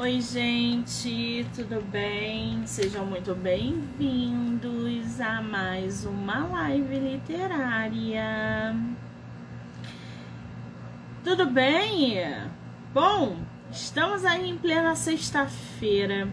Oi, gente, tudo bem? Sejam muito bem-vindos a mais uma live literária. Tudo bem? Bom, estamos aí em plena sexta-feira,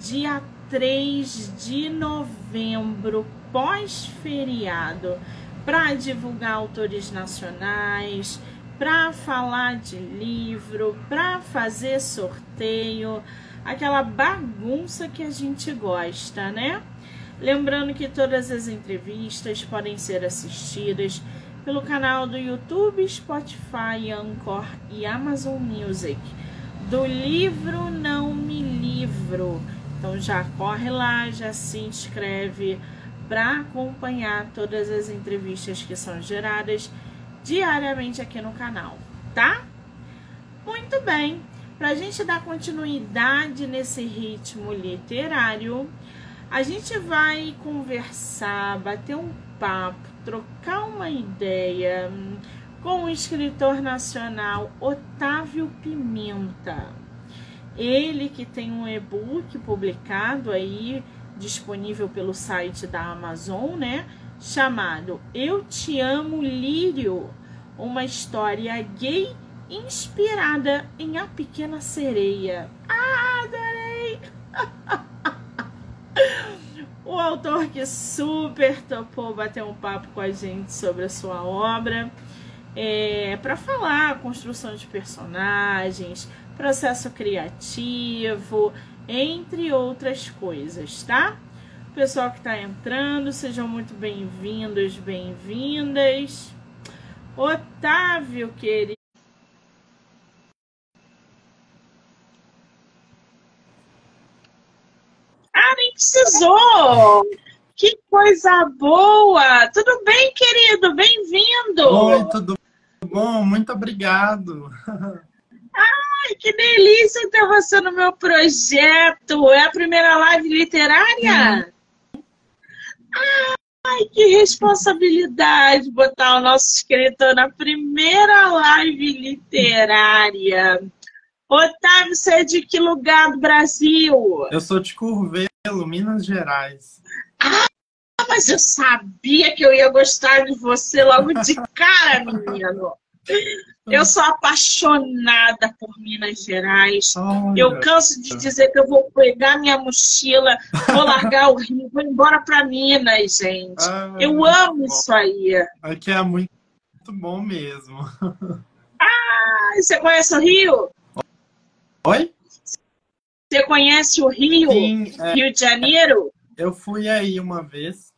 dia 3 de novembro, pós-feriado, para divulgar autores nacionais para falar de livro, para fazer sorteio, aquela bagunça que a gente gosta, né? Lembrando que todas as entrevistas podem ser assistidas pelo canal do YouTube, Spotify, Anchor e Amazon Music. Do livro Não Me Livro. Então já corre lá, já se inscreve para acompanhar todas as entrevistas que são geradas diariamente aqui no canal, tá? Muito bem, para a gente dar continuidade nesse ritmo literário, a gente vai conversar, bater um papo, trocar uma ideia com o escritor nacional Otávio Pimenta. Ele que tem um e-book publicado aí disponível pelo site da Amazon, né? chamado Eu Te Amo Lírio, uma história gay inspirada em A Pequena Sereia. Ah, adorei! o autor que super topou bater um papo com a gente sobre a sua obra. É, para falar construção de personagens, processo criativo, entre outras coisas, tá? Pessoal que está entrando, sejam muito bem-vindos, bem-vindas. Otávio, querido. Ah, nem precisou! Que coisa boa! Tudo bem, querido? Bem-vindo! Oi, tudo bom? Muito obrigado. Ai, que delícia ter você no meu projeto! É a primeira live literária? Ai, que responsabilidade botar o nosso escritor na primeira live literária. Otávio, você é de que lugar do Brasil? Eu sou de Curvelo, Minas Gerais. Ah, mas eu sabia que eu ia gostar de você logo de cara, menino. Eu sou apaixonada por Minas Gerais. Eu canso de dizer que eu vou pegar minha mochila, vou largar o Rio, vou embora para Minas, gente. Ah, eu amo isso aí. Aqui é muito, muito bom mesmo. Ah, você conhece o Rio? Oi? Você conhece o Rio? Sim, é, Rio de Janeiro? Eu fui aí uma vez.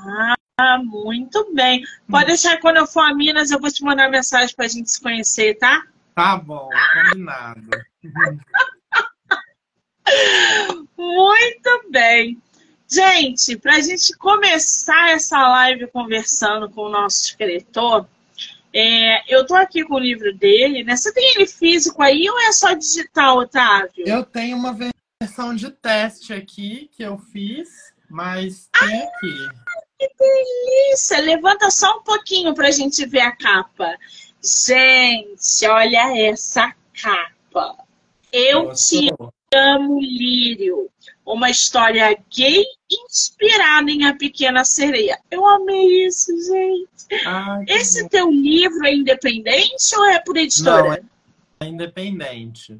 Ah, ah, muito bem. Pode hum. deixar quando eu for a Minas, eu vou te mandar mensagem para a gente se conhecer, tá? Tá bom, combinado. muito bem. Gente, para a gente começar essa live conversando com o nosso escritor, é, eu tô aqui com o livro dele, né? Você tem ele físico aí ou é só digital, Otávio? Eu tenho uma versão de teste aqui que eu fiz, mas tem ah, aqui que delícia! Levanta só um pouquinho para a gente ver a capa. Gente, olha essa capa. Eu te amo, Lírio. Uma história gay inspirada em A Pequena Sereia. Eu amei isso, gente. Ai, Esse bom. teu livro é independente ou é por editora? Não, é independente.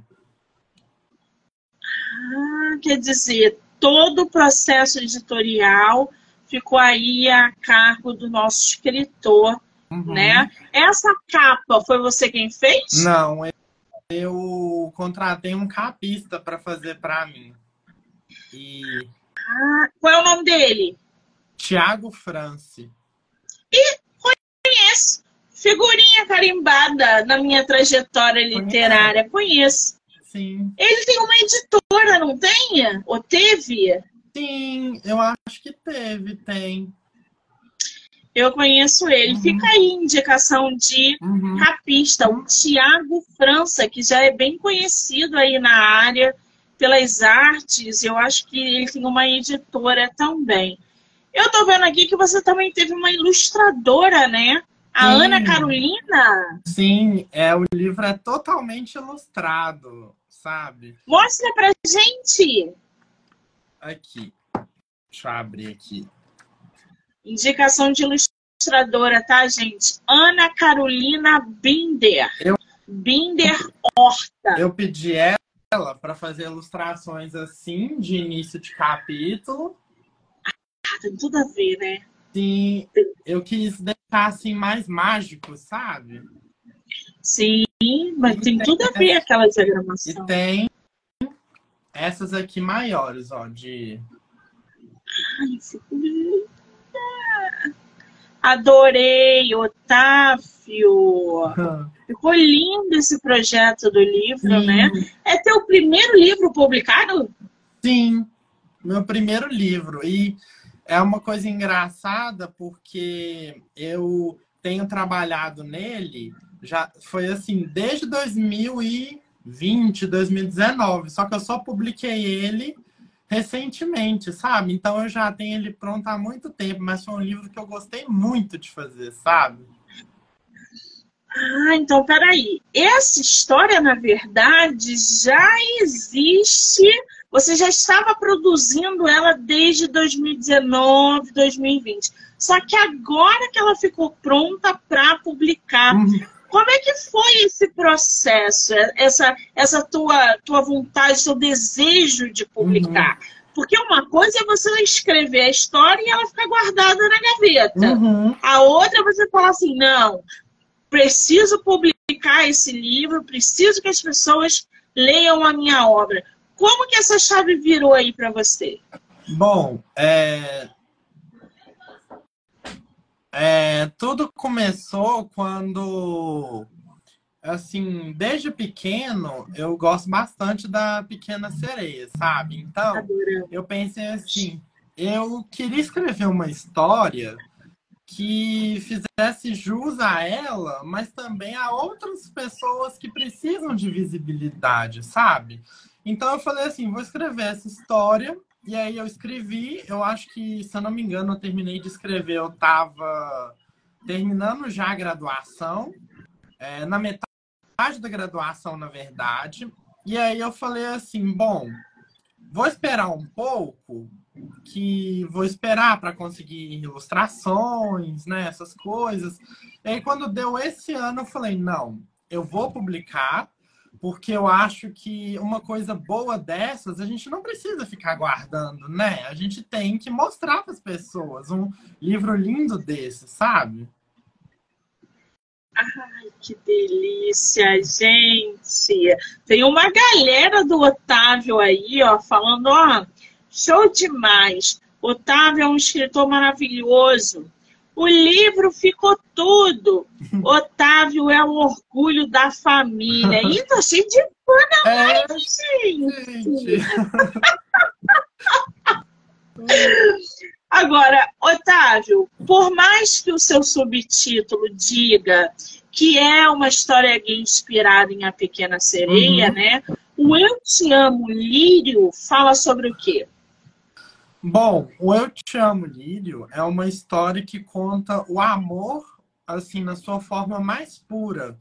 Ah, quer dizer, todo o processo editorial ficou aí a cargo do nosso escritor, uhum. né? Essa capa foi você quem fez? Não, eu contratei um capista para fazer para mim. E... Ah, qual é o nome dele? Tiago France. E conheço. Figurinha carimbada na minha trajetória literária. Conheço. Sim. Ele tem uma editora, não tem? Ou teve? Sim, eu acho que teve, tem. Eu conheço ele. Uhum. Fica aí indicação de uhum. capista, o Tiago França, que já é bem conhecido aí na área pelas artes. Eu acho que ele tem uma editora também. Eu tô vendo aqui que você também teve uma ilustradora, né? A Ana Carolina? Sim, é, o livro é totalmente ilustrado, sabe? Mostra pra gente! Aqui. Deixa eu abrir aqui. Indicação de ilustradora, tá, gente? Ana Carolina Binder. Eu... Binder Horta. Eu pedi ela para fazer ilustrações assim, de início de capítulo. Ah, tem tudo a ver, né? Sim, eu quis deixar assim mais mágico, sabe? Sim, mas e tem, tudo a ver aquela diagramação. E tem essas aqui maiores, ó, de. Ai, linda! Adorei, Otávio! Ficou lindo esse projeto do livro, Sim. né? É teu primeiro livro publicado? Sim, meu primeiro livro. E é uma coisa engraçada porque eu tenho trabalhado nele já foi assim desde 2020, 2019, só que eu só publiquei ele recentemente, sabe? Então eu já tenho ele pronto há muito tempo, mas foi um livro que eu gostei muito de fazer, sabe? Ah, então peraí. Essa história, na verdade, já existe você já estava produzindo ela desde 2019, 2020. Só que agora que ela ficou pronta para publicar. Uhum. Como é que foi esse processo? Essa, essa tua, tua vontade, seu desejo de publicar? Uhum. Porque uma coisa é você escrever a história e ela ficar guardada na gaveta. Uhum. A outra é você falar assim: não, preciso publicar esse livro, preciso que as pessoas leiam a minha obra. Como que essa chave virou aí para você? Bom, é... É, tudo começou quando, assim, desde pequeno, eu gosto bastante da Pequena Sereia, sabe? Então, eu pensei assim, eu queria escrever uma história que fizesse jus a ela, mas também a outras pessoas que precisam de visibilidade, sabe? Então eu falei assim, vou escrever essa história. E aí eu escrevi, eu acho que, se eu não me engano, eu terminei de escrever, eu estava terminando já a graduação, é, na metade da graduação, na verdade. E aí eu falei assim, bom, vou esperar um pouco, que vou esperar para conseguir ilustrações, né, essas coisas. E aí quando deu esse ano, eu falei, não, eu vou publicar, porque eu acho que uma coisa boa dessas a gente não precisa ficar guardando, né? A gente tem que mostrar para as pessoas um livro lindo desse, sabe? Ai, que delícia, gente! Tem uma galera do Otávio aí, ó, falando, ó, show demais. Otávio é um escritor maravilhoso. O livro ficou tudo. Otávio é o orgulho da família. Tô cheio de na é, live, gente. Agora, Otávio, por mais que o seu subtítulo diga que é uma história gay inspirada em A Pequena Sereia, uhum. né? O Eu Te Amo Lírio fala sobre o quê? Bom, o Eu Te Amo, Lírio é uma história que conta o amor, assim, na sua forma mais pura.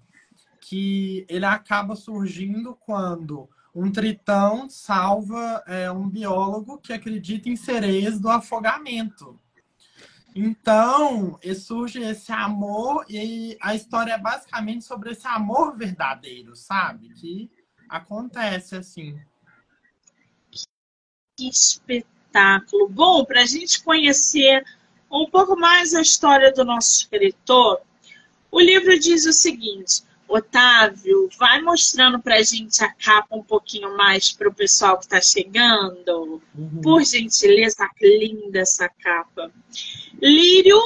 Que ele acaba surgindo quando um tritão salva é, um biólogo que acredita em sereias do afogamento. Então, surge esse amor e a história é basicamente sobre esse amor verdadeiro, sabe? Que acontece assim. Que espetáculo! Espetáculo. Bom, para a gente conhecer um pouco mais a história do nosso escritor, o livro diz o seguinte: Otávio, vai mostrando para a gente a capa um pouquinho mais para o pessoal que está chegando. Uhum. Por gentileza, linda essa capa. Lírio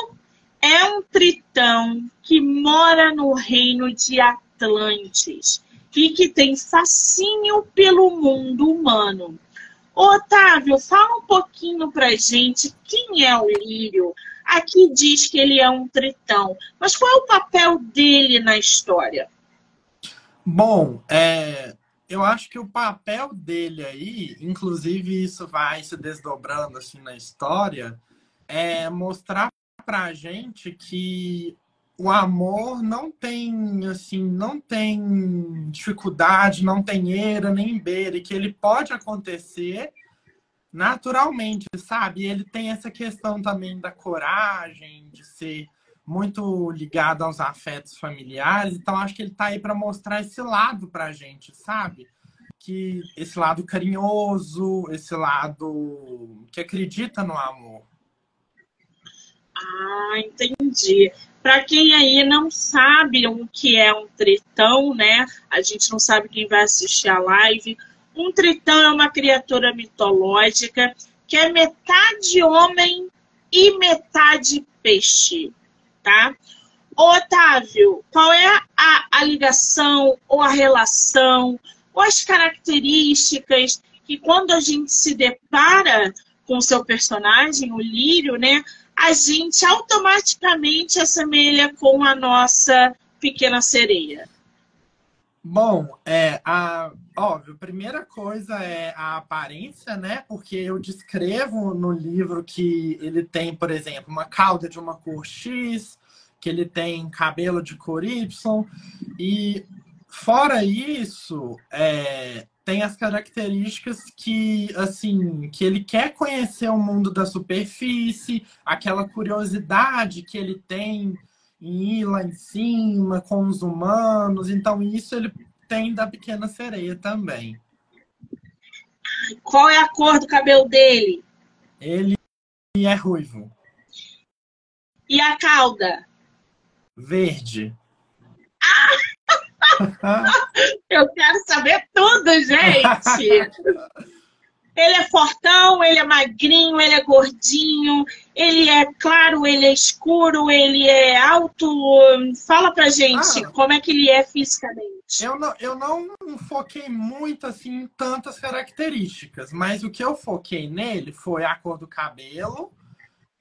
é um tritão que mora no reino de Atlantis e que tem fascínio pelo mundo humano. Otávio, fala um pouquinho pra gente quem é o Lírio. Aqui diz que ele é um tritão, mas qual é o papel dele na história? Bom, é, eu acho que o papel dele aí, inclusive isso vai se desdobrando assim na história, é mostrar pra gente que o amor não tem, assim, não tem dificuldade, não tem eira nem beira, e que ele pode acontecer naturalmente, sabe? Ele tem essa questão também da coragem, de ser muito ligado aos afetos familiares, então acho que ele tá aí para mostrar esse lado pra gente, sabe? Que esse lado carinhoso, esse lado que acredita no amor. Ah, entendi. Para quem aí não sabe o que é um tritão, né? A gente não sabe quem vai assistir a live. Um tritão é uma criatura mitológica que é metade homem e metade peixe, tá? Otávio, qual é a, a ligação ou a relação ou as características que quando a gente se depara com o seu personagem, o Lírio, né? A gente automaticamente assemelha com a nossa pequena sereia? Bom, é a óbvio, primeira coisa é a aparência, né? Porque eu descrevo no livro que ele tem, por exemplo, uma cauda de uma cor X, que ele tem cabelo de cor Y, e fora isso, é, tem as características que, assim, que ele quer conhecer o mundo da superfície, aquela curiosidade que ele tem em ir lá em cima com os humanos. Então, isso ele tem da pequena sereia também. Qual é a cor do cabelo dele? Ele é ruivo. E a cauda? Verde. Ah! Eu quero saber tudo, gente. Ele é fortão, ele é magrinho, ele é gordinho, ele é claro, ele é escuro, ele é alto. Fala pra gente ah, como é que ele é fisicamente. Eu não, eu não foquei muito assim em tantas características, mas o que eu foquei nele foi a cor do cabelo,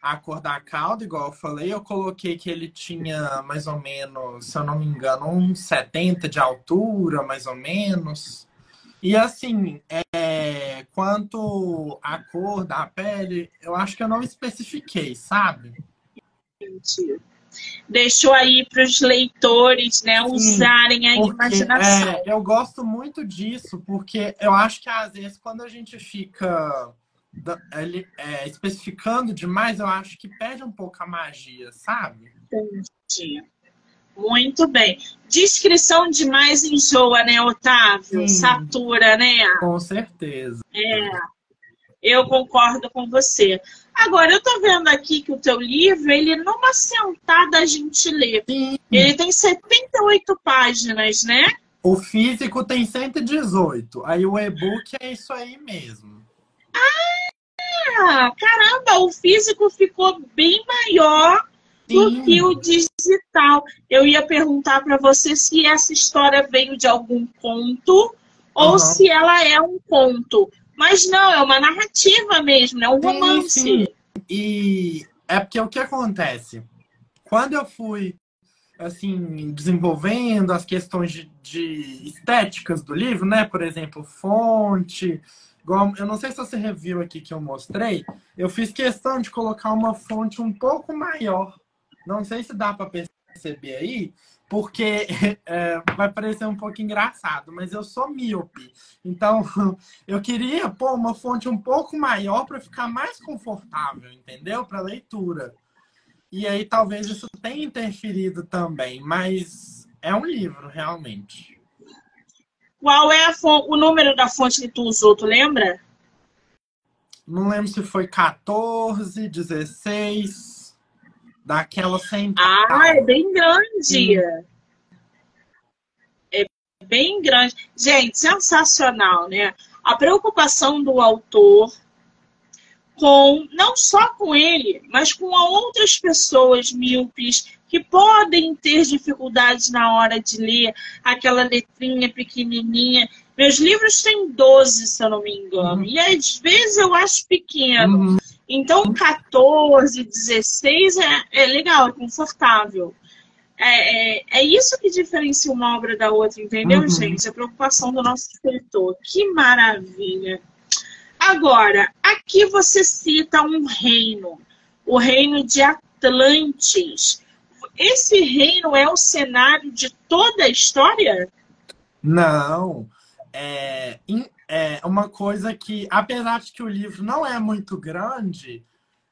a cor da cauda, igual eu falei, eu coloquei que ele tinha mais ou menos, se eu não me engano, uns 70 de altura, mais ou menos. E assim, é, quanto à cor da pele, eu acho que eu não especifiquei, sabe? Deixou aí para os leitores, né, Sim, usarem a porque, imaginação. É, eu gosto muito disso, porque eu acho que às vezes quando a gente fica ele, é, especificando demais, eu acho que perde um pouco a magia, sabe? Entendi. Muito bem. Descrição demais enjoa, né, Otávio? Sim, Satura, né? Com certeza. É. Eu concordo com você. Agora, eu tô vendo aqui que o teu livro, ele numa sentada a gente lê. Sim. Ele tem 78 páginas, né? O físico tem 118. Aí o e-book é isso aí mesmo. Ah, caramba, o físico ficou bem maior do Sim. que o digital. Eu ia perguntar para você se essa história veio de algum conto ou uhum. se ela é um conto. Mas não, é uma narrativa mesmo, é um sim, romance. Sim. E é porque o que acontece? Quando eu fui assim desenvolvendo as questões de, de estéticas do livro, né? Por exemplo, fonte, Igual, eu não sei se você reviu aqui que eu mostrei, eu fiz questão de colocar uma fonte um pouco maior. Não sei se dá para perceber aí, porque é, vai parecer um pouco engraçado, mas eu sou míope. Então, eu queria pôr uma fonte um pouco maior para ficar mais confortável, entendeu? Para leitura. E aí talvez isso tenha interferido também, mas é um livro, realmente. Qual é o número da fonte que tu usou, tu lembra? Não lembro se foi 14, 16, daquela sem. Ah, é bem grande. Hum. É bem grande. Gente, sensacional, né? A preocupação do autor com não só com ele, mas com outras pessoas míopes que podem ter dificuldades na hora de ler aquela letrinha pequenininha. Meus livros têm 12, se eu não me engano, uhum. e às vezes eu acho pequeno. Uhum. Então, 14, 16 é, é legal, é confortável. É, é, é, isso que diferencia uma obra da outra, entendeu, uhum. gente? A preocupação do nosso escritor. Que maravilha! Agora, aqui você cita um reino, o reino de Atlantis esse reino é o cenário de toda a história? Não. É, é uma coisa que, apesar de que o livro não é muito grande,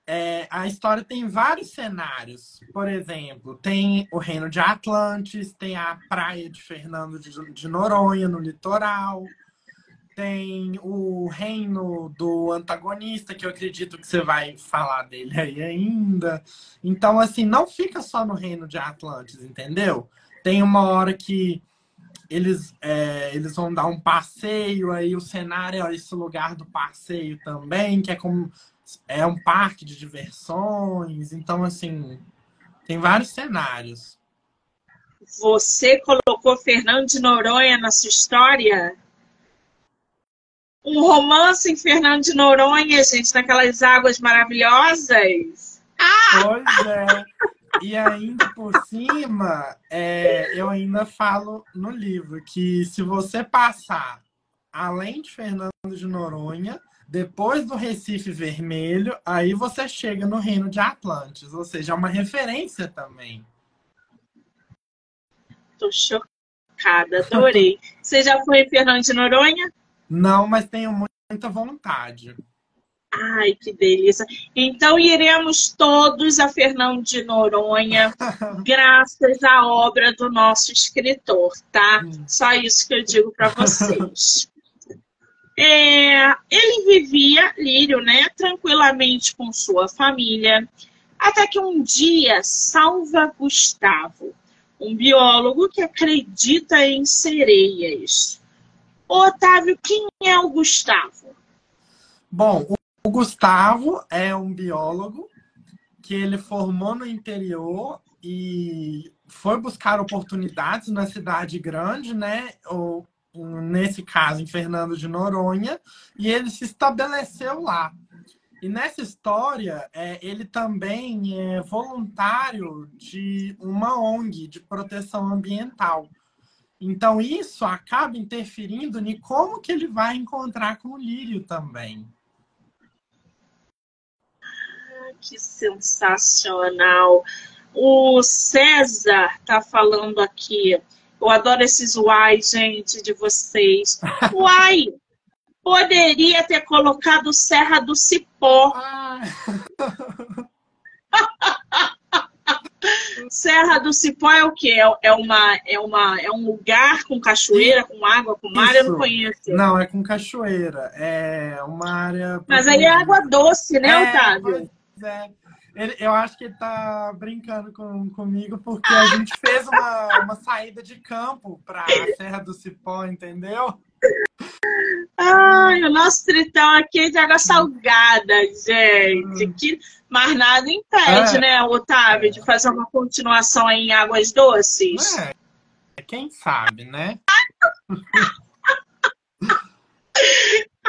é, a história tem vários cenários. Por exemplo, tem o reino de Atlantis, tem a praia de Fernando de, de Noronha, no litoral, tem o reino do antagonista, que eu acredito que você vai falar dele aí ainda. Então, assim, não fica só no reino de Atlantis, entendeu? Tem uma hora que eles, é, eles vão dar um passeio, aí o cenário é esse lugar do passeio também, que é como é um parque de diversões. Então, assim, tem vários cenários. Você colocou Fernando de Noronha na sua história? Um romance em Fernando de Noronha, gente, naquelas águas maravilhosas. Ah! Pois é. E ainda por cima, é, eu ainda falo no livro que se você passar além de Fernando de Noronha, depois do Recife Vermelho, aí você chega no Reino de Atlantis, ou seja, é uma referência também. Tô chocada, adorei. você já foi em Fernando de Noronha? Não, mas tenho muita vontade. Ai, que delícia. Então iremos todos a Fernão de Noronha, graças à obra do nosso escritor, tá? Hum. Só isso que eu digo para vocês. É, ele vivia, Lírio, né, tranquilamente com sua família, até que um dia salva Gustavo, um biólogo que acredita em sereias. Otávio, quem é o Gustavo? Bom, o Gustavo é um biólogo que ele formou no interior e foi buscar oportunidades na cidade grande, né? Ou, nesse caso, em Fernando de Noronha, e ele se estabeleceu lá. E nessa história, é, ele também é voluntário de uma ONG de proteção ambiental. Então, isso acaba interferindo em como que ele vai encontrar com o Lírio também que sensacional. O César tá falando aqui. Eu adoro esses uai, gente, de vocês. Uai! Poderia ter colocado Serra do Cipó. Ah. Serra do Cipó é o quê? É, é, uma, é, uma, é um lugar com cachoeira, com água, com mar? Isso. Eu não conheço. Não, é com cachoeira. É uma área. Mas aí é água doce, né, é, Otávio? é. Ele, eu acho que ele tá brincando com, comigo porque a gente fez uma, uma saída de campo para a Serra do Cipó, entendeu? Ai, o nosso tritão aqui é de água salgada, gente. Hum. Que, mas nada impede, é. né, Otávio, de fazer uma continuação em águas doces. É. Quem sabe, né?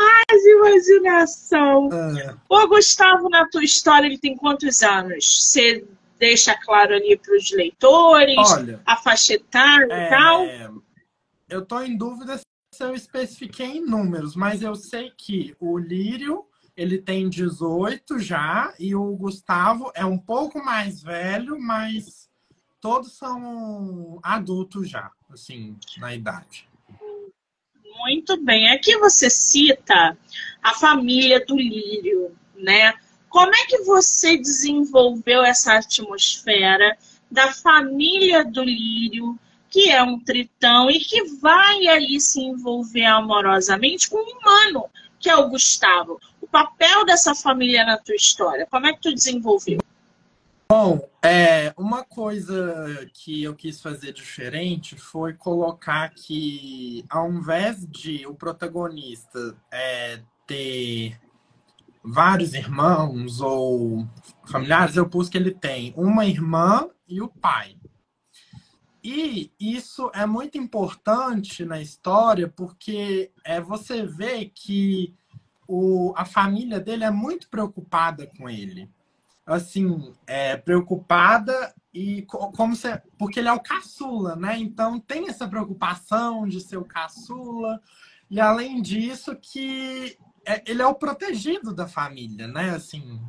Ai, imaginação. É. Ô, Gustavo, na tua história, ele tem quantos anos? Você deixa claro ali para os leitores, Olha, a faixa etária é... e tal? Eu estou em dúvida se eu especifiquei em números, mas eu sei que o Lírio ele tem 18 já e o Gustavo é um pouco mais velho, mas todos são adultos já, assim, na idade. Muito bem. Aqui você cita a família do lírio, né? Como é que você desenvolveu essa atmosfera da família do lírio, que é um tritão e que vai aí se envolver amorosamente com um humano, que é o Gustavo? O papel dessa família na tua história, como é que tu desenvolveu? Bom, é, uma coisa que eu quis fazer diferente foi colocar que, ao invés de o protagonista é, ter vários irmãos ou familiares, eu pus que ele tem uma irmã e o pai. E isso é muito importante na história porque é, você vê que o, a família dele é muito preocupada com ele assim, é, preocupada e como se, porque ele é o caçula, né? Então tem essa preocupação de ser o caçula e além disso que é, ele é o protegido da família, né? Assim,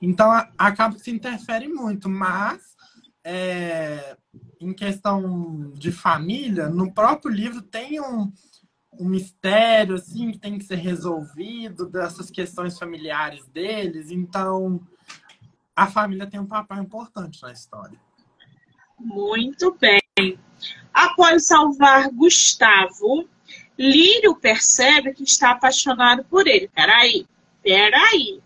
então a, acaba que se interfere muito, mas é, em questão de família, no próprio livro tem um, um mistério assim que tem que ser resolvido dessas questões familiares deles. Então, a família tem um papel importante na história. Muito bem. Após salvar Gustavo, Lírio percebe que está apaixonado por ele. Peraí, peraí.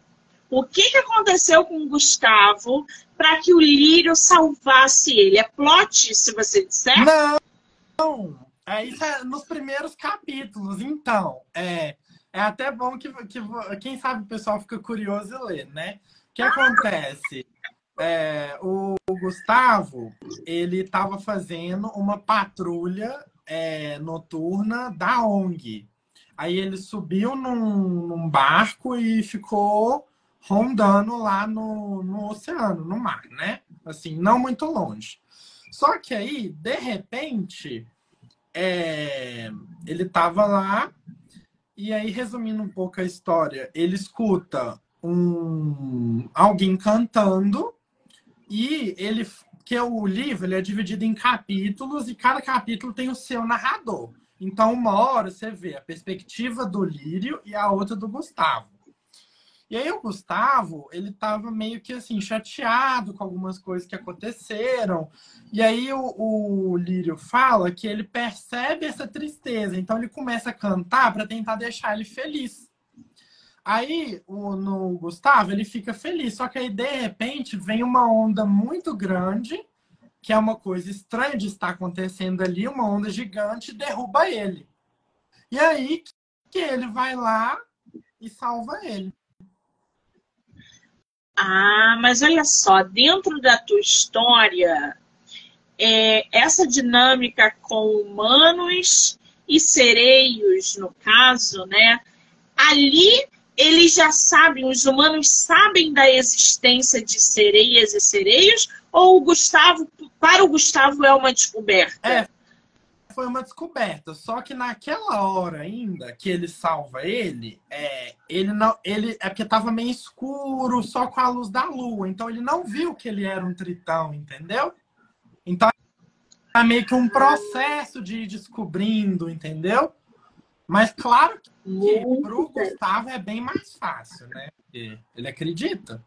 O que, que aconteceu com Gustavo para que o Lírio salvasse ele? É plot, se você disser? Não, é, isso é nos primeiros capítulos. Então, é, é até bom que, que quem sabe o pessoal fica curioso e lê, né? Que acontece? É, o, o Gustavo, ele estava fazendo uma patrulha é, noturna da ONG. Aí ele subiu num, num barco e ficou rondando lá no, no oceano, no mar, né? Assim, não muito longe. Só que aí, de repente, é, ele estava lá e aí, resumindo um pouco a história, ele escuta um alguém cantando e ele que o livro ele é dividido em capítulos e cada capítulo tem o seu narrador. Então, uma hora você vê a perspectiva do Lírio e a outra do Gustavo. E aí o Gustavo, ele tava meio que assim, chateado com algumas coisas que aconteceram. E aí o, o Lírio fala que ele percebe essa tristeza, então ele começa a cantar para tentar deixar ele feliz. Aí o, no Gustavo, ele fica feliz, só que aí de repente vem uma onda muito grande, que é uma coisa estranha de estar acontecendo ali, uma onda gigante derruba ele. E aí que ele vai lá e salva ele. Ah, mas olha só, dentro da tua história, é, essa dinâmica com humanos e sereios, no caso, né? Ali eles já sabem, os humanos sabem da existência de sereias e sereios, ou o Gustavo, para o Gustavo é uma descoberta? É, foi uma descoberta. Só que naquela hora ainda que ele salva ele, é, ele não, ele é porque tava meio escuro, só com a luz da lua. Então ele não viu que ele era um tritão, entendeu? Então é meio que um processo de ir descobrindo, entendeu? Mas claro que para pro Gustavo é bem mais fácil, né? Porque ele acredita.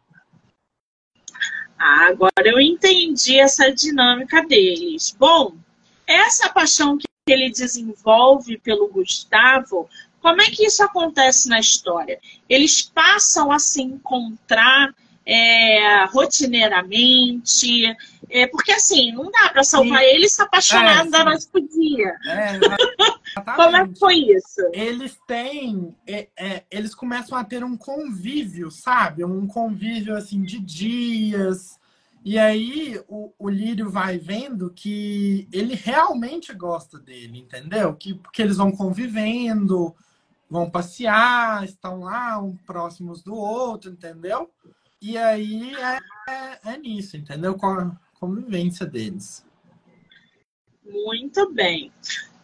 Ah, agora eu entendi essa dinâmica deles. Bom, essa paixão que ele desenvolve pelo Gustavo, como é que isso acontece na história? Eles passam a se encontrar é, rotineiramente, é, porque assim, não dá para salvar sim. ele se apaixonado é, da noite pro dia. É, Como é que foi isso? Eles têm, é, é, eles começam a ter um convívio, sabe? Um convívio assim de dias, e aí o, o Lírio vai vendo que ele realmente gosta dele, entendeu? Que, porque eles vão convivendo, vão passear, estão lá, um próximos do outro, entendeu? E aí é, é, é nisso, entendeu? Convivência deles. Muito bem.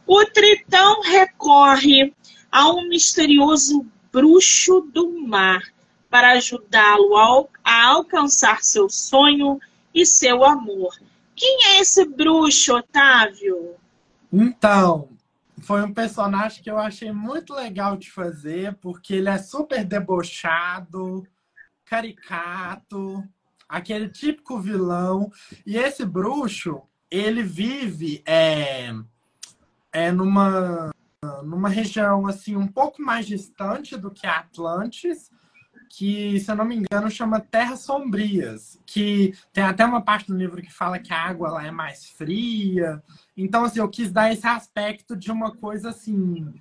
O Tritão recorre a um misterioso bruxo do mar para ajudá-lo a alcançar seu sonho e seu amor. Quem é esse bruxo, Otávio? Então, foi um personagem que eu achei muito legal de fazer, porque ele é super debochado, caricato, aquele típico vilão. E esse bruxo, ele vive é, é numa, numa região assim um pouco mais distante do que Atlantis, que, se eu não me engano, chama Terras Sombrias, que tem até uma parte do livro que fala que a água lá é mais fria. Então, assim, eu quis dar esse aspecto de uma coisa assim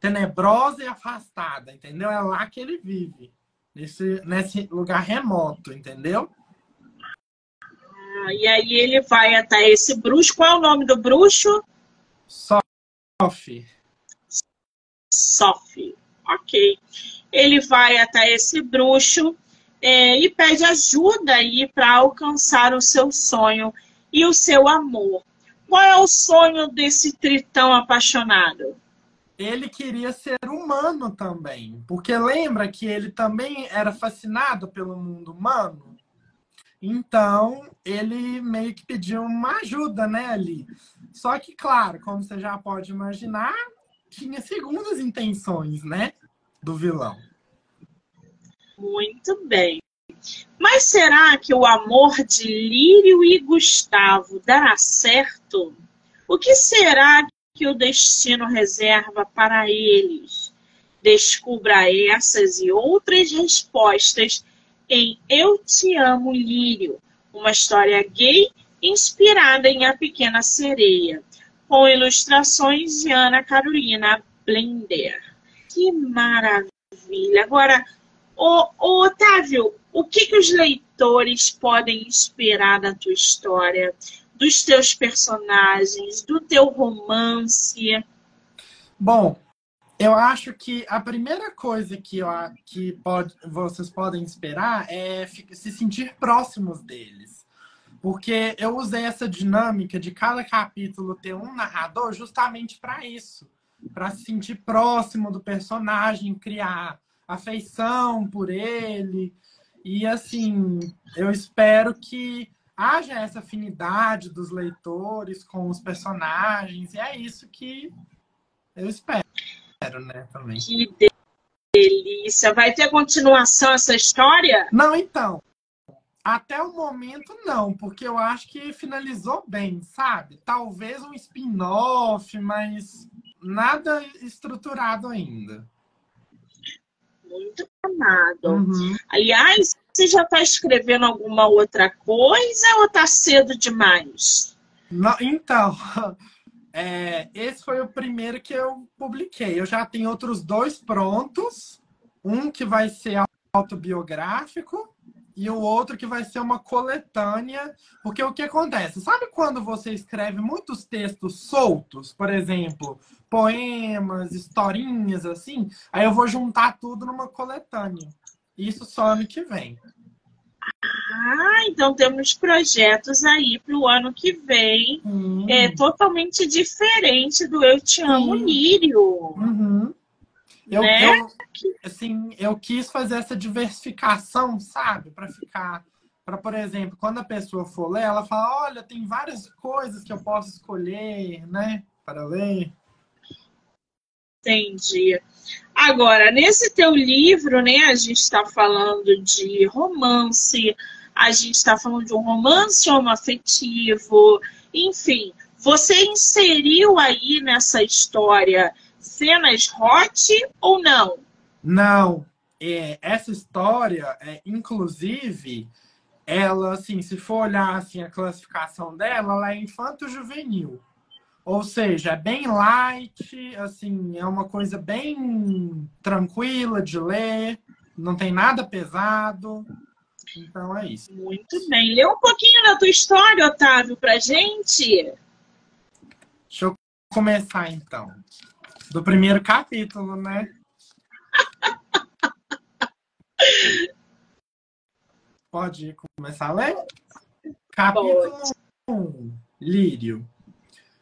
tenebrosa e afastada, entendeu? É lá que ele vive, nesse, nesse lugar remoto, entendeu? Ah, e aí ele vai até esse bruxo. Qual é o nome do bruxo? Sophie. Sophie. Ok ele vai até esse bruxo é, e pede ajuda aí para alcançar o seu sonho e o seu amor. Qual é o sonho desse tritão apaixonado? Ele queria ser humano também, porque lembra que ele também era fascinado pelo mundo humano? Então, ele meio que pediu uma ajuda, né, ali. Só que, claro, como você já pode imaginar, tinha segundas intenções, né, do vilão. Muito bem. Mas será que o amor de Lírio e Gustavo dará certo? O que será que o destino reserva para eles? Descubra essas e outras respostas em Eu Te Amo, Lírio, uma história gay inspirada em A Pequena Sereia, com ilustrações de Ana Carolina Blender. Que maravilha! Agora, ô, ô, Otávio, o que, que os leitores podem esperar da tua história, dos teus personagens, do teu romance? Bom, eu acho que a primeira coisa que, eu, que pode, vocês podem esperar é se sentir próximos deles. Porque eu usei essa dinâmica de cada capítulo ter um narrador justamente para isso para se sentir próximo do personagem, criar afeição por ele. E assim, eu espero que haja essa afinidade dos leitores com os personagens, e é isso que eu espero né, também. Que delícia! Vai ter continuação essa história? Não, então. Até o momento, não, porque eu acho que finalizou bem, sabe? Talvez um spin-off, mas nada estruturado ainda. Muito amado. Uhum. Aliás, você já está escrevendo alguma outra coisa ou está cedo demais? Não, então, É, esse foi o primeiro que eu publiquei. Eu já tenho outros dois prontos. Um que vai ser autobiográfico e o outro que vai ser uma coletânea. Porque o que acontece? Sabe quando você escreve muitos textos soltos, por exemplo, poemas, historinhas assim? Aí eu vou juntar tudo numa coletânea. Isso só ano que vem. Ah, então temos projetos aí para o ano que vem. Hum. É totalmente diferente do Eu Te Amo Sim. Lírio. Uhum. Eu, né? eu, assim, eu quis fazer essa diversificação, sabe? Para ficar. Para, por exemplo, quando a pessoa for ler, ela fala: olha, tem várias coisas que eu posso escolher, né? Para ler. Entendi. Agora, nesse teu livro, né, a gente está falando de romance, a gente está falando de um romance homoafetivo, enfim, você inseriu aí nessa história cenas hot ou não? Não. É, essa história, é, inclusive, ela, assim, se for olhar assim, a classificação dela, ela é infanto-juvenil. Ou seja, é bem light, assim, é uma coisa bem tranquila de ler, não tem nada pesado. Então é isso. Muito bem. Lê um pouquinho da tua história, Otávio, pra gente. Deixa eu começar então. Do primeiro capítulo, né? Pode começar a ler? Capítulo 1. Lírio.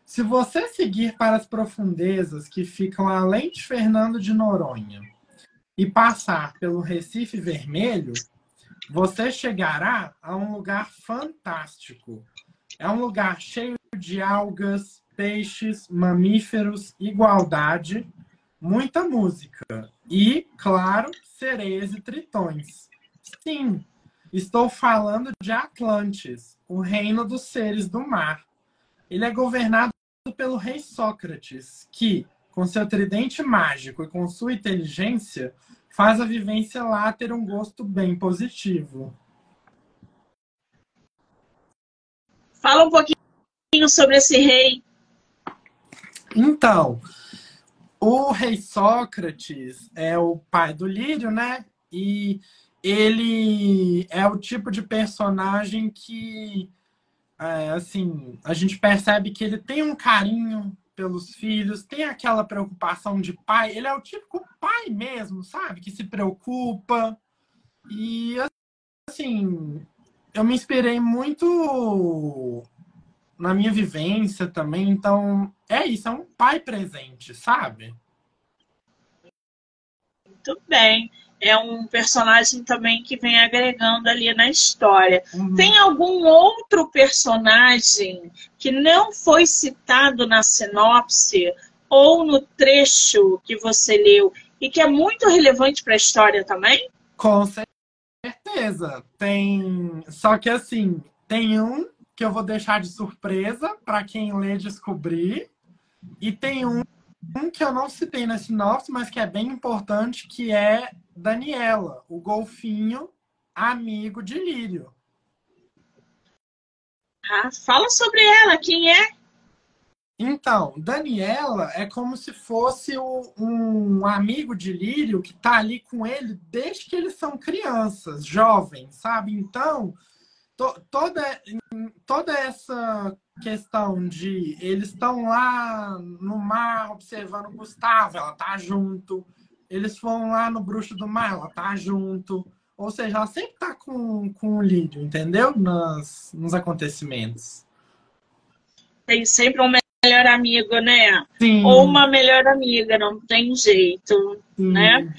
Se você seguir para as profundezas que ficam além de Fernando de Noronha e passar pelo Recife Vermelho, você chegará a um lugar fantástico. É um lugar cheio de algas, peixes, mamíferos, igualdade, muita música e, claro, sereias e tritões. Sim, estou falando de Atlantis, o reino dos seres do mar. Ele é governado pelo rei Sócrates, que, com seu tridente mágico e com sua inteligência, faz a vivência lá ter um gosto bem positivo. Fala um pouquinho sobre esse rei. Então, o rei Sócrates é o pai do Lírio, né? E ele é o tipo de personagem que é, assim, a gente percebe que ele tem um carinho pelos filhos, tem aquela preocupação de pai. Ele é o típico pai mesmo, sabe? Que se preocupa. E, assim, eu me inspirei muito na minha vivência também. Então, é isso, é um pai presente, sabe? Muito bem. É um personagem também que vem agregando ali na história. Uhum. Tem algum outro personagem que não foi citado na sinopse ou no trecho que você leu e que é muito relevante para a história também? Com certeza. Tem. Só que assim, tem um que eu vou deixar de surpresa para quem lê descobrir. E tem um, um que eu não citei na sinopse, mas que é bem importante, que é Daniela, o golfinho amigo de Lírio. Ah, fala sobre ela, quem é? Então, Daniela é como se fosse o, um amigo de Lírio que tá ali com ele desde que eles são crianças, jovens, sabe? Então, to, toda, toda essa questão de eles estão lá no mar observando Gustavo, ela tá junto eles foram lá no Bruxo do Mar, ela tá junto. Ou seja, ela sempre tá com, com o Lídio, entendeu? Nos, nos acontecimentos. Tem sempre um melhor amigo, né? Sim. Ou uma melhor amiga, não tem jeito, Sim. né?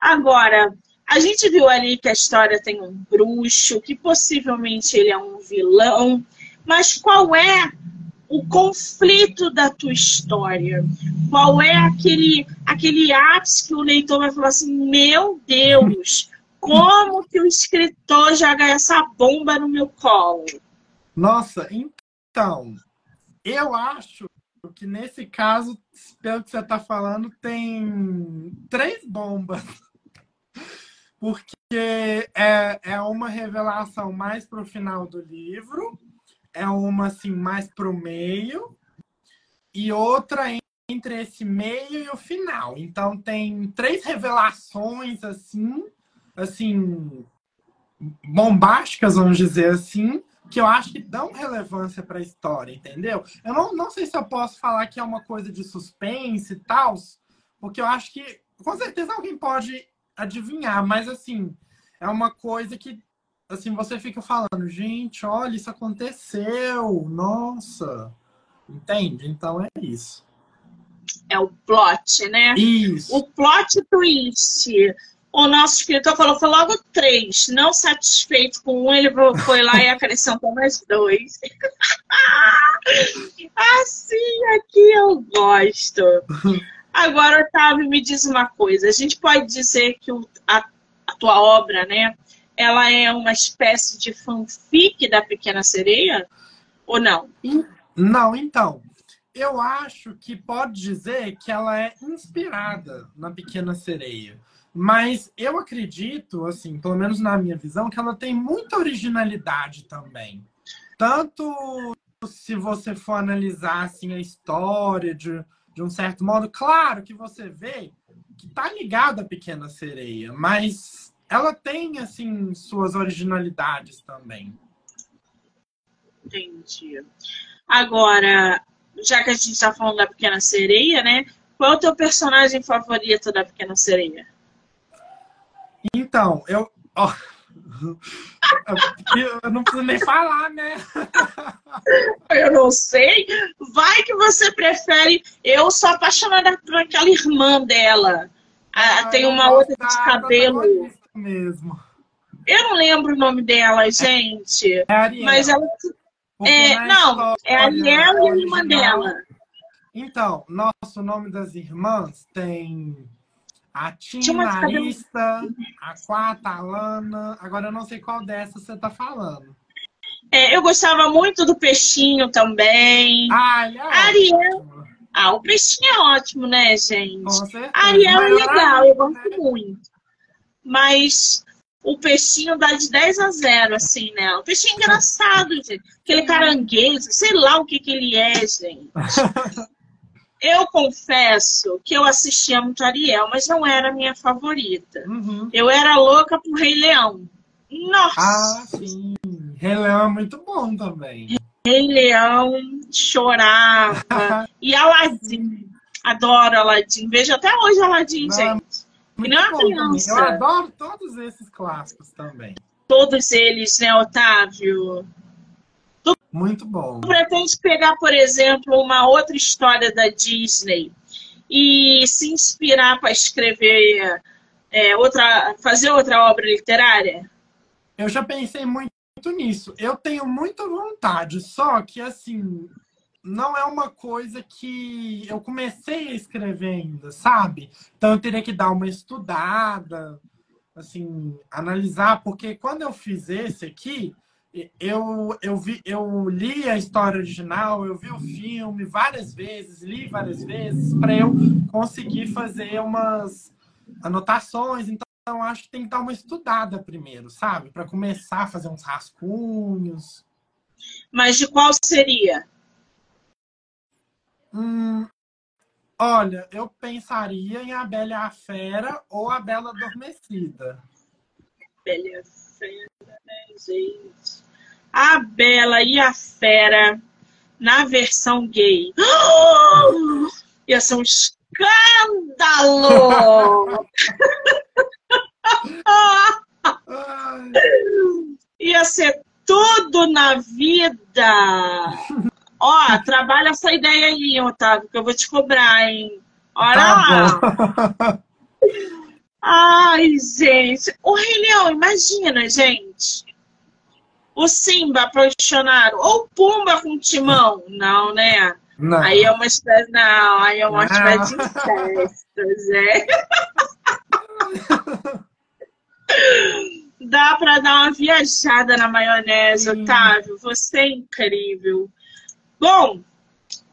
Agora, a gente viu ali que a história tem um bruxo, que possivelmente ele é um vilão, mas qual é o conflito da tua história. Qual é aquele, aquele ápice que o leitor vai falar assim: meu Deus, como que o escritor joga essa bomba no meu colo? Nossa, então, eu acho que nesse caso, pelo que você está falando, tem três bombas. Porque é, é uma revelação mais para o final do livro é uma assim mais pro meio e outra entre esse meio e o final. Então tem três revelações assim, assim bombásticas, vamos dizer assim, que eu acho que dão relevância para a história, entendeu? Eu não, não sei se eu posso falar que é uma coisa de suspense e tal, porque eu acho que com certeza alguém pode adivinhar, mas assim, é uma coisa que assim, você fica falando, gente, olha, isso aconteceu, nossa. Entende? Então é isso. É o plot, né? Isso. O plot twist. O nosso escritor falou, foi logo três. Não satisfeito com um, ele foi lá e acrescentou mais dois. assim aqui eu gosto. Agora, Otávio, me diz uma coisa. A gente pode dizer que a, a tua obra, né? ela é uma espécie de fanfic da Pequena Sereia? Ou não? Não, então. Eu acho que pode dizer que ela é inspirada na Pequena Sereia. Mas eu acredito, assim, pelo menos na minha visão, que ela tem muita originalidade também. Tanto se você for analisar assim, a história de, de um certo modo, claro que você vê que tá ligado à Pequena Sereia, mas ela tem, assim, suas originalidades também. Entendi. Agora, já que a gente está falando da Pequena Sereia, né? Qual é o teu personagem favorito da Pequena Sereia? Então, eu. Oh, eu não preciso nem falar, né? Eu não sei. Vai que você prefere. Eu sou apaixonada por aquela irmã dela. Ah, tem uma outra de cabelo mesmo. Eu não lembro o nome dela, gente. É Ariel. Mas ela. É, não, é a Ariel e a irmã dela. Então, nosso nome das irmãs tem a Tina, Marista, a Quata, a Lana. Agora eu não sei qual dessas você tá falando. É, eu gostava muito do peixinho também. Ah, ele é Ariel. Ótimo. Ah, o peixinho é ótimo, né, gente? Com certeza. Ariel é legal, eu gosto né? muito mas o peixinho dá de 10 a 0, assim, né? O peixinho é engraçado, gente. Aquele caranguejo, sei lá o que, que ele é, gente. Eu confesso que eu assistia muito Ariel, mas não era a minha favorita. Uhum. Eu era louca por Rei Leão. Nossa! Ah, sim. Rei Leão é muito bom também. Rei Leão chorava. e Aladdin. Adoro Aladdin. Vejo até hoje Aladdin, não, gente. Muito não criança. Eu adoro todos esses clássicos também. Todos eles, né, Otávio? Tu Muito bom. Tu pretende pegar, por exemplo, uma outra história da Disney e se inspirar para escrever é, outra, fazer outra obra literária? Eu já pensei muito nisso. Eu tenho muita vontade, só que assim, não é uma coisa que eu comecei a escrever ainda, sabe? Então eu teria que dar uma estudada, assim, analisar, porque quando eu fiz esse aqui, eu, eu, vi, eu li a história original, eu vi o filme várias vezes, li várias vezes, para eu conseguir fazer umas anotações. Então, acho que tem que dar uma estudada primeiro, sabe? Para começar a fazer uns rascunhos. Mas de qual seria? Hum, olha, eu pensaria em A Bela e a Fera ou A Bela Adormecida. Bela e a Fera, né, gente? A Bela e a Fera na versão gay. Oh! Ia ser um escândalo! Ia ser tudo na vida. Ó, trabalha essa ideia aí, Otávio, que eu vou te cobrar, hein? Olha tá lá. Ai, gente. O Rei Leão, imagina, gente. O Simba apaixonado. Ou Pumba com Timão. Não, né? Não. Aí é uma espécie. Não, aí é uma espécie de incesto, é. Dá para dar uma viajada na maionese. Otávio. Você é incrível. Bom,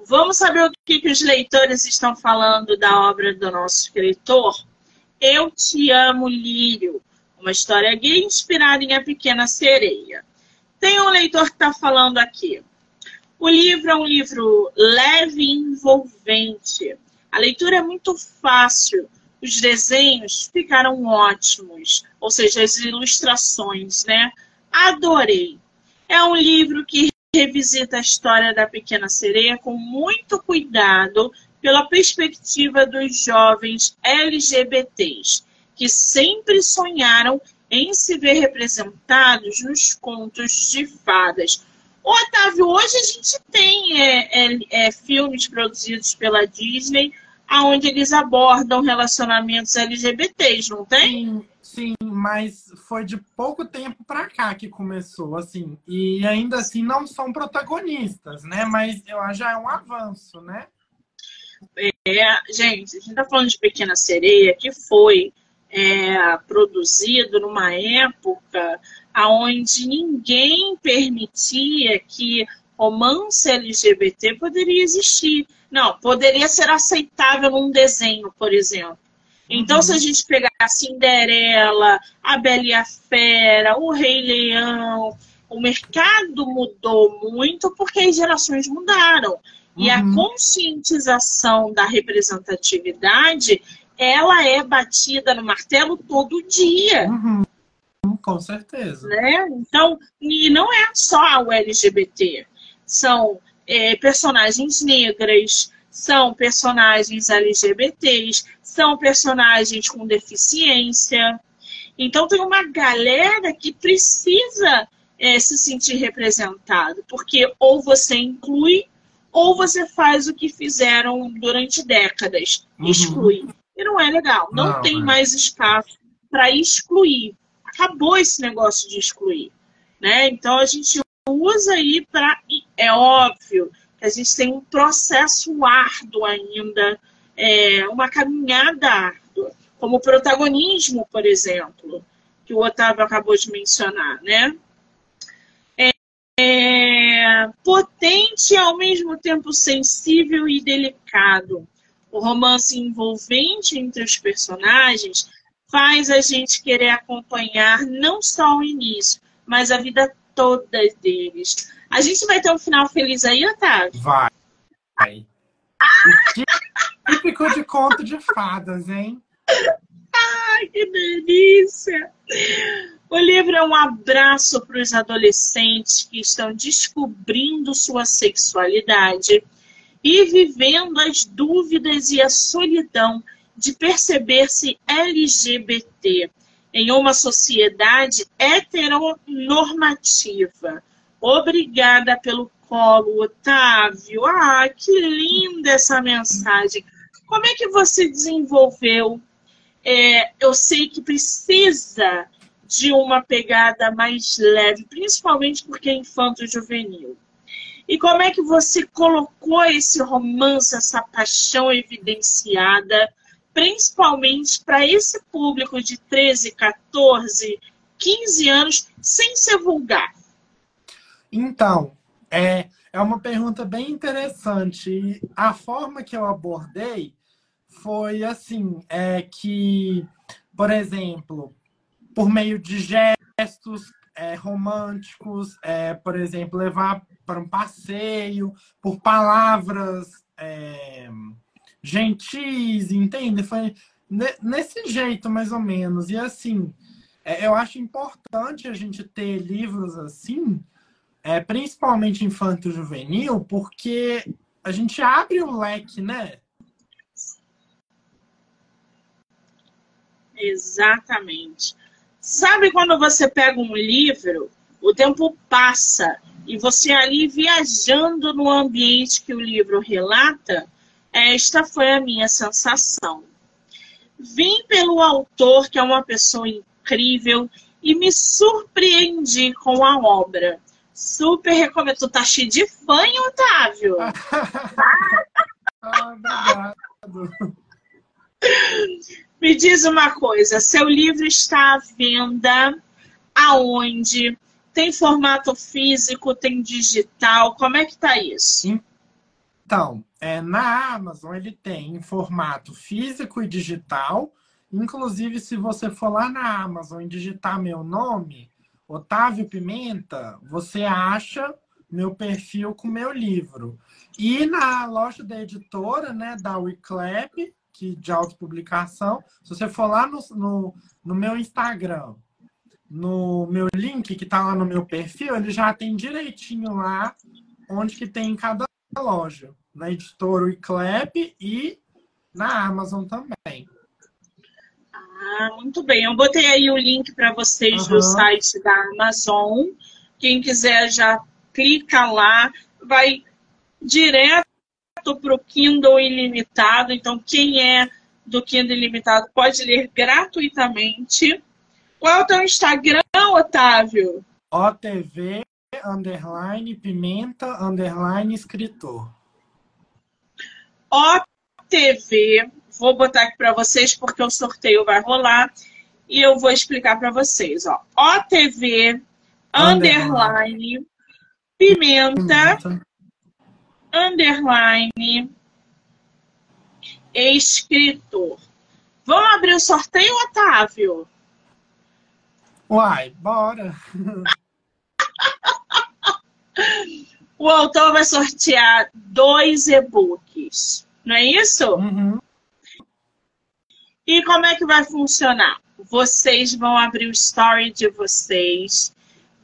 vamos saber o que, que os leitores estão falando da obra do nosso escritor? Eu Te Amo, Lírio. Uma história gay inspirada em A Pequena Sereia. Tem um leitor que está falando aqui. O livro é um livro leve e envolvente. A leitura é muito fácil. Os desenhos ficaram ótimos, ou seja, as ilustrações, né? Adorei. É um livro que revisita a história da Pequena Sereia com muito cuidado pela perspectiva dos jovens LGBTs, que sempre sonharam em se ver representados nos contos de fadas. Ô, Otávio, hoje a gente tem é, é, é, filmes produzidos pela Disney onde eles abordam relacionamentos LGBTs, não tem? Sim, sim, mas foi de pouco tempo para cá que começou, assim. E ainda assim não são protagonistas, né? Mas eu acho já é um avanço, né? É, gente, a gente tá falando de Pequena Sereia, que foi é, produzido numa época onde ninguém permitia que romance LGBT poderia existir. Não, poderia ser aceitável num desenho, por exemplo. Então, uhum. se a gente pegar a Cinderela, a Bela e a Fera, o Rei Leão, o mercado mudou muito porque as gerações mudaram. E a uhum. conscientização da representatividade, ela é batida no martelo todo dia. Uhum. Com certeza. Né? Então, e não é só o LGBT. São é, personagens negras, são personagens LGBTs, são personagens com deficiência. Então tem uma galera que precisa é, se sentir representado, porque ou você inclui ou você faz o que fizeram durante décadas, uhum. exclui. E não é legal, não, não tem é. mais espaço para excluir. Acabou esse negócio de excluir. Né? Então a gente usa aí para. É óbvio que a gente tem um processo árduo ainda, é, uma caminhada árdua, como o protagonismo, por exemplo, que o Otávio acabou de mencionar, né? É, é, potente e ao mesmo tempo sensível e delicado. O romance envolvente entre os personagens faz a gente querer acompanhar não só o início, mas a vida todas deles. A gente vai ter um final feliz aí, Otávio? Vai. vai. Típico de conto de fadas, hein? Ai, que delícia! O livro é um abraço para os adolescentes que estão descobrindo sua sexualidade e vivendo as dúvidas e a solidão de perceber-se LGBT em uma sociedade heteronormativa. Obrigada pelo colo, Otávio. Ah, que linda essa mensagem. Como é que você desenvolveu é, eu sei que precisa de uma pegada mais leve, principalmente porque é infanto-juvenil. E como é que você colocou esse romance, essa paixão evidenciada, principalmente para esse público de 13, 14, 15 anos, sem ser vulgar? Então, é, é uma pergunta bem interessante. A forma que eu abordei foi assim, é que, por exemplo, por meio de gestos é, românticos, é, por exemplo, levar para um passeio, por palavras é, gentis, entende? Foi nesse jeito, mais ou menos. E assim, é, eu acho importante a gente ter livros assim, é, principalmente infanto-juvenil, porque a gente abre o leque, né? Exatamente. Sabe quando você pega um livro, o tempo passa e você ali viajando no ambiente que o livro relata? Esta foi a minha sensação. Vim pelo autor, que é uma pessoa incrível, e me surpreendi com a obra. Super recomendo. Tu tá cheio de fã, hein, Otávio? ah, obrigado. Me diz uma coisa, seu livro está à venda aonde? Tem formato físico, tem digital, como é que tá isso? Então, é, na Amazon ele tem em formato físico e digital. Inclusive, se você for lá na Amazon e digitar meu nome, Otávio Pimenta, você acha meu perfil com meu livro. E na loja da editora, né, da Wiclap, que de autopublicação. Se você for lá no, no, no meu Instagram, no meu link que está lá no meu perfil, ele já tem direitinho lá onde que tem em cada loja. Na editora Wiclap e na Amazon também. Ah, muito bem. Eu botei aí o link para vocês uhum. do site da Amazon. Quem quiser já clica lá, vai direto para o Kindle Ilimitado. Então, quem é do Kindle Ilimitado pode ler gratuitamente. Qual é o teu Instagram, Otávio? OTV underline pimenta underline escritor. OTV, vou botar aqui para vocês porque o sorteio vai rolar e eu vou explicar para vocês. Ó. OTV underline, pimenta, pimenta underline escritor. Vamos abrir o sorteio, Otávio? Uai, bora. o autor vai sortear dois e-books, não é isso? Uhum. E como é que vai funcionar? Vocês vão abrir o story de vocês,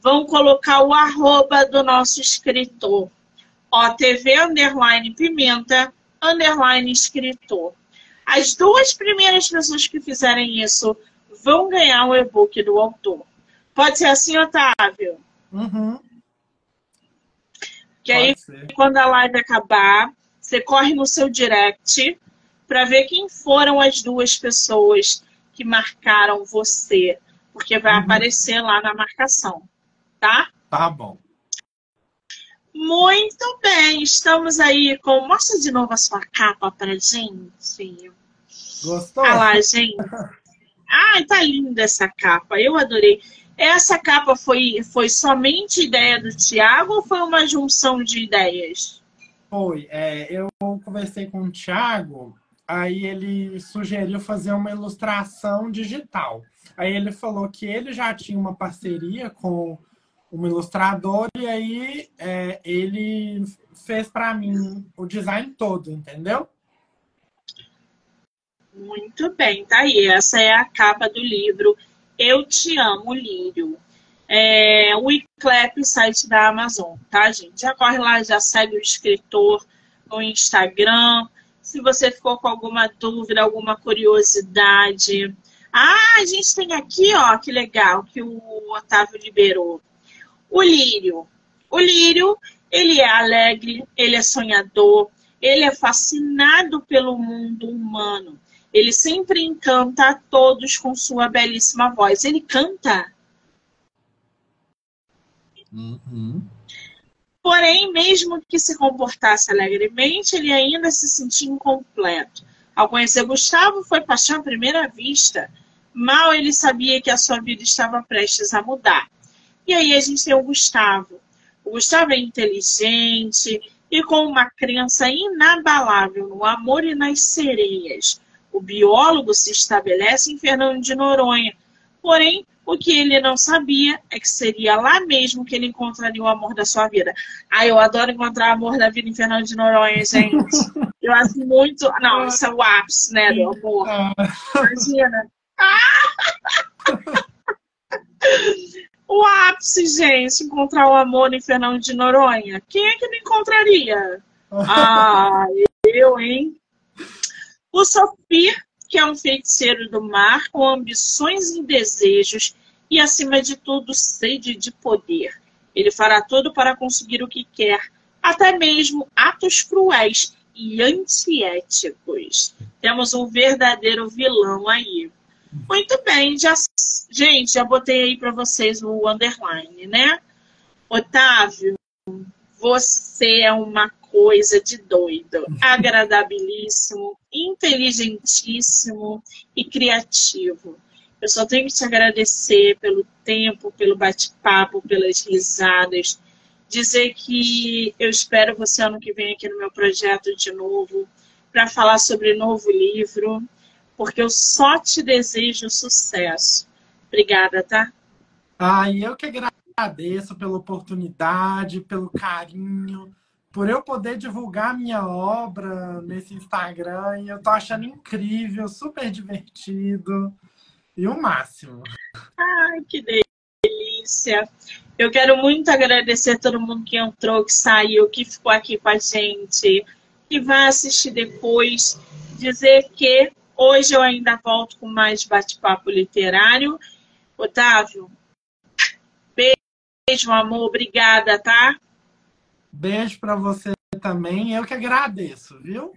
vão colocar o arroba do nosso escritor. OTV underline pimenta underline escritor. As duas primeiras pessoas que fizerem isso vão ganhar o e-book do autor. Pode ser assim, Otávio? Uhum. Que aí, quando a live acabar, você corre no seu direct para ver quem foram as duas pessoas que marcaram você. Porque vai uhum. aparecer lá na marcação. Tá? Tá bom. Muito bem, estamos aí com. Mostra de novo a sua capa pra gente. Gostou? Olha lá, gente. Ai, tá linda essa capa, eu adorei. Essa capa foi, foi somente ideia do Tiago ou foi uma junção de ideias? Foi. É, eu conversei com o Tiago, aí ele sugeriu fazer uma ilustração digital. Aí ele falou que ele já tinha uma parceria com um ilustrador e aí é, ele fez para mim o design todo, entendeu? Muito bem, tá aí. Essa é a capa do livro Eu Te Amo, Lírio. É, o Iclep, site da Amazon, tá, gente? Já corre lá, já segue o escritor no Instagram. Se você ficou com alguma dúvida, alguma curiosidade. Ah, a gente tem aqui, ó, que legal, que o Otávio liberou. O lírio. O lírio, ele é alegre, ele é sonhador, ele é fascinado pelo mundo humano. Ele sempre encanta a todos com sua belíssima voz. Ele canta. Uhum. Porém, mesmo que se comportasse alegremente, ele ainda se sentia incompleto. Ao conhecer Gustavo, foi paixão à primeira vista. Mal ele sabia que a sua vida estava prestes a mudar. E aí a gente tem o Gustavo. O Gustavo é inteligente e com uma crença inabalável no amor e nas sereias. O biólogo se estabelece em Fernando de Noronha. Porém, o que ele não sabia é que seria lá mesmo que ele encontraria o amor da sua vida. Ah, eu adoro encontrar o amor da vida em Fernando de Noronha, gente. Eu acho muito. Não, isso é o ápice, né, do amor. Imagina. o ápice, gente, encontrar o amor em Fernando de Noronha. Quem é que não encontraria? Ah, eu, hein? O Sofia, que é um feiticeiro do mar com ambições e desejos e, acima de tudo, sede de poder. Ele fará tudo para conseguir o que quer, até mesmo atos cruéis e antiéticos. Temos um verdadeiro vilão aí. Muito bem, já, gente, já botei aí para vocês o underline, né? Otávio, você é uma coisa de doido, agradabilíssimo, inteligentíssimo e criativo. Eu só tenho que te agradecer pelo tempo, pelo bate-papo, pelas risadas, dizer que eu espero você ano que vem aqui no meu projeto de novo para falar sobre novo livro, porque eu só te desejo sucesso. Obrigada, tá? E eu que agradeço pela oportunidade, pelo carinho, por eu poder divulgar minha obra nesse Instagram. E eu tô achando incrível, super divertido e o máximo. Ai, que delícia! Eu quero muito agradecer a todo mundo que entrou, que saiu, que ficou aqui com a gente, que vai assistir depois. Dizer que hoje eu ainda volto com mais bate-papo literário. Otávio, beijo, amor, obrigada, tá? Beijo para você também. Eu que agradeço, viu?